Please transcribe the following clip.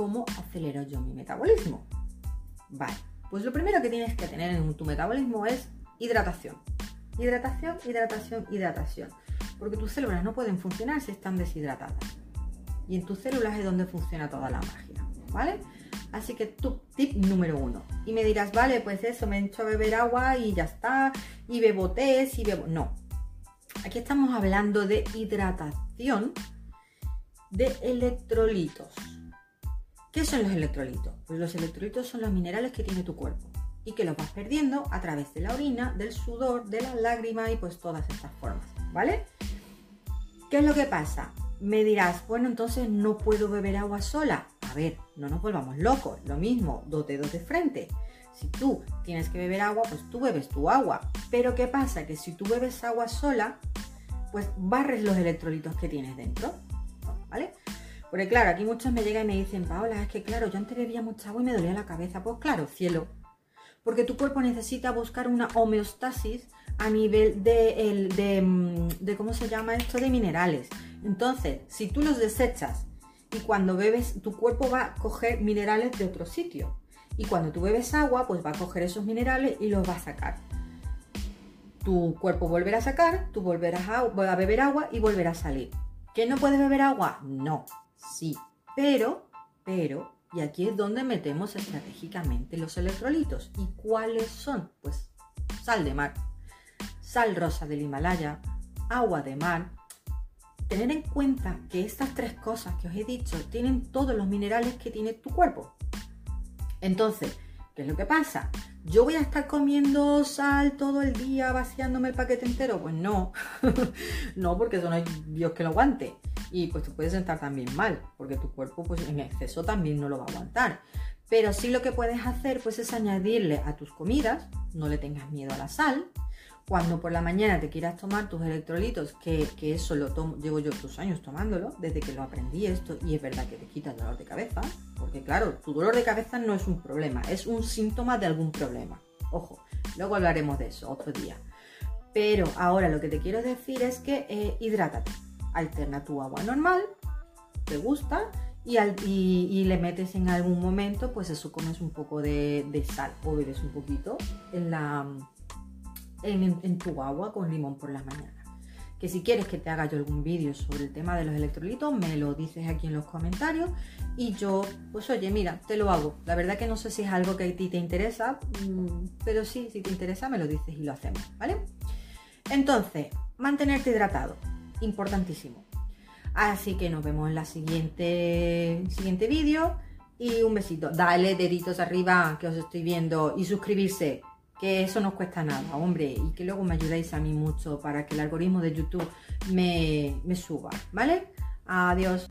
cómo acelero yo mi metabolismo. Vale, pues lo primero que tienes que tener en tu metabolismo es hidratación. Hidratación, hidratación, hidratación. Porque tus células no pueden funcionar si están deshidratadas. Y en tus células es donde funciona toda la magia, ¿vale? Así que tu tip número uno. Y me dirás, vale, pues eso, me he hecho a beber agua y ya está, y bebo té, y bebo... No. Aquí estamos hablando de hidratación de electrolitos. ¿Qué son los electrolitos? Pues los electrolitos son los minerales que tiene tu cuerpo y que los vas perdiendo a través de la orina, del sudor, de las lágrimas y pues todas estas formas, ¿vale? ¿Qué es lo que pasa? Me dirás, bueno, entonces no puedo beber agua sola. A ver, no nos volvamos locos. Lo mismo, dos dedos de frente. Si tú tienes que beber agua, pues tú bebes tu agua. Pero ¿qué pasa? Que si tú bebes agua sola, pues barres los electrolitos que tienes dentro. ¿Vale? Porque claro, aquí muchos me llegan y me dicen, Paola, es que claro, yo antes bebía mucha agua y me dolía la cabeza. Pues claro, cielo. Porque tu cuerpo necesita buscar una homeostasis a nivel de, mm, de, ¿cómo se llama esto? De minerales. Entonces, si tú los desechas y cuando bebes, tu cuerpo va a coger minerales de otro sitio. Y cuando tú bebes agua, pues va a coger esos minerales y los va a sacar. Tu cuerpo volverá a sacar, tú volverás a, a beber agua y volverá a salir. ¿Que no puedes beber agua? No, sí. Pero, pero, y aquí es donde metemos estratégicamente los electrolitos. ¿Y cuáles son? Pues sal de mar, sal rosa del Himalaya, agua de mar. Tener en cuenta que estas tres cosas que os he dicho tienen todos los minerales que tiene tu cuerpo. Entonces, ¿qué es lo que pasa? ¿Yo voy a estar comiendo sal todo el día vaciándome el paquete entero? Pues no, no, porque eso no hay Dios que lo aguante. Y pues tú puedes sentar también mal, porque tu cuerpo pues en exceso también no lo va a aguantar. Pero sí lo que puedes hacer pues es añadirle a tus comidas, no le tengas miedo a la sal, cuando por la mañana te quieras tomar tus electrolitos, que, eso lo tomo, llevo yo dos años tomándolo, desde que lo aprendí esto, y es verdad que te quita el dolor de cabeza, porque claro, tu dolor de cabeza no es un problema, es un síntoma de algún problema. Ojo, luego hablaremos de eso otro día. Pero ahora lo que te quiero decir es que eh, hidrátate, alterna tu agua normal, te gusta, y, le metes en algún momento, pues eso comes un poco de, sal o bebes un poquito en, tu agua con limón por la mañana. Que si quieres que te haga yo algún vídeo sobre el tema de los electrolitos, me lo dices aquí en los comentarios y yo, pues oye, mira, te lo hago. La verdad que no sé si es algo que a ti te interesa, mm, pero sí, si te interesa me lo dices y lo hacemos, ¿vale? Entonces, mantenerte hidratado, importantísimo. Así que nos vemos en la siguiente, siguiente vídeo y un besito. Dale deditos arriba que os estoy viendo y suscribirse que eso no cuesta nada, hombre, y que luego me ayudáis a mí mucho para que el algoritmo de YouTube me, me suba, ¿vale? Adiós.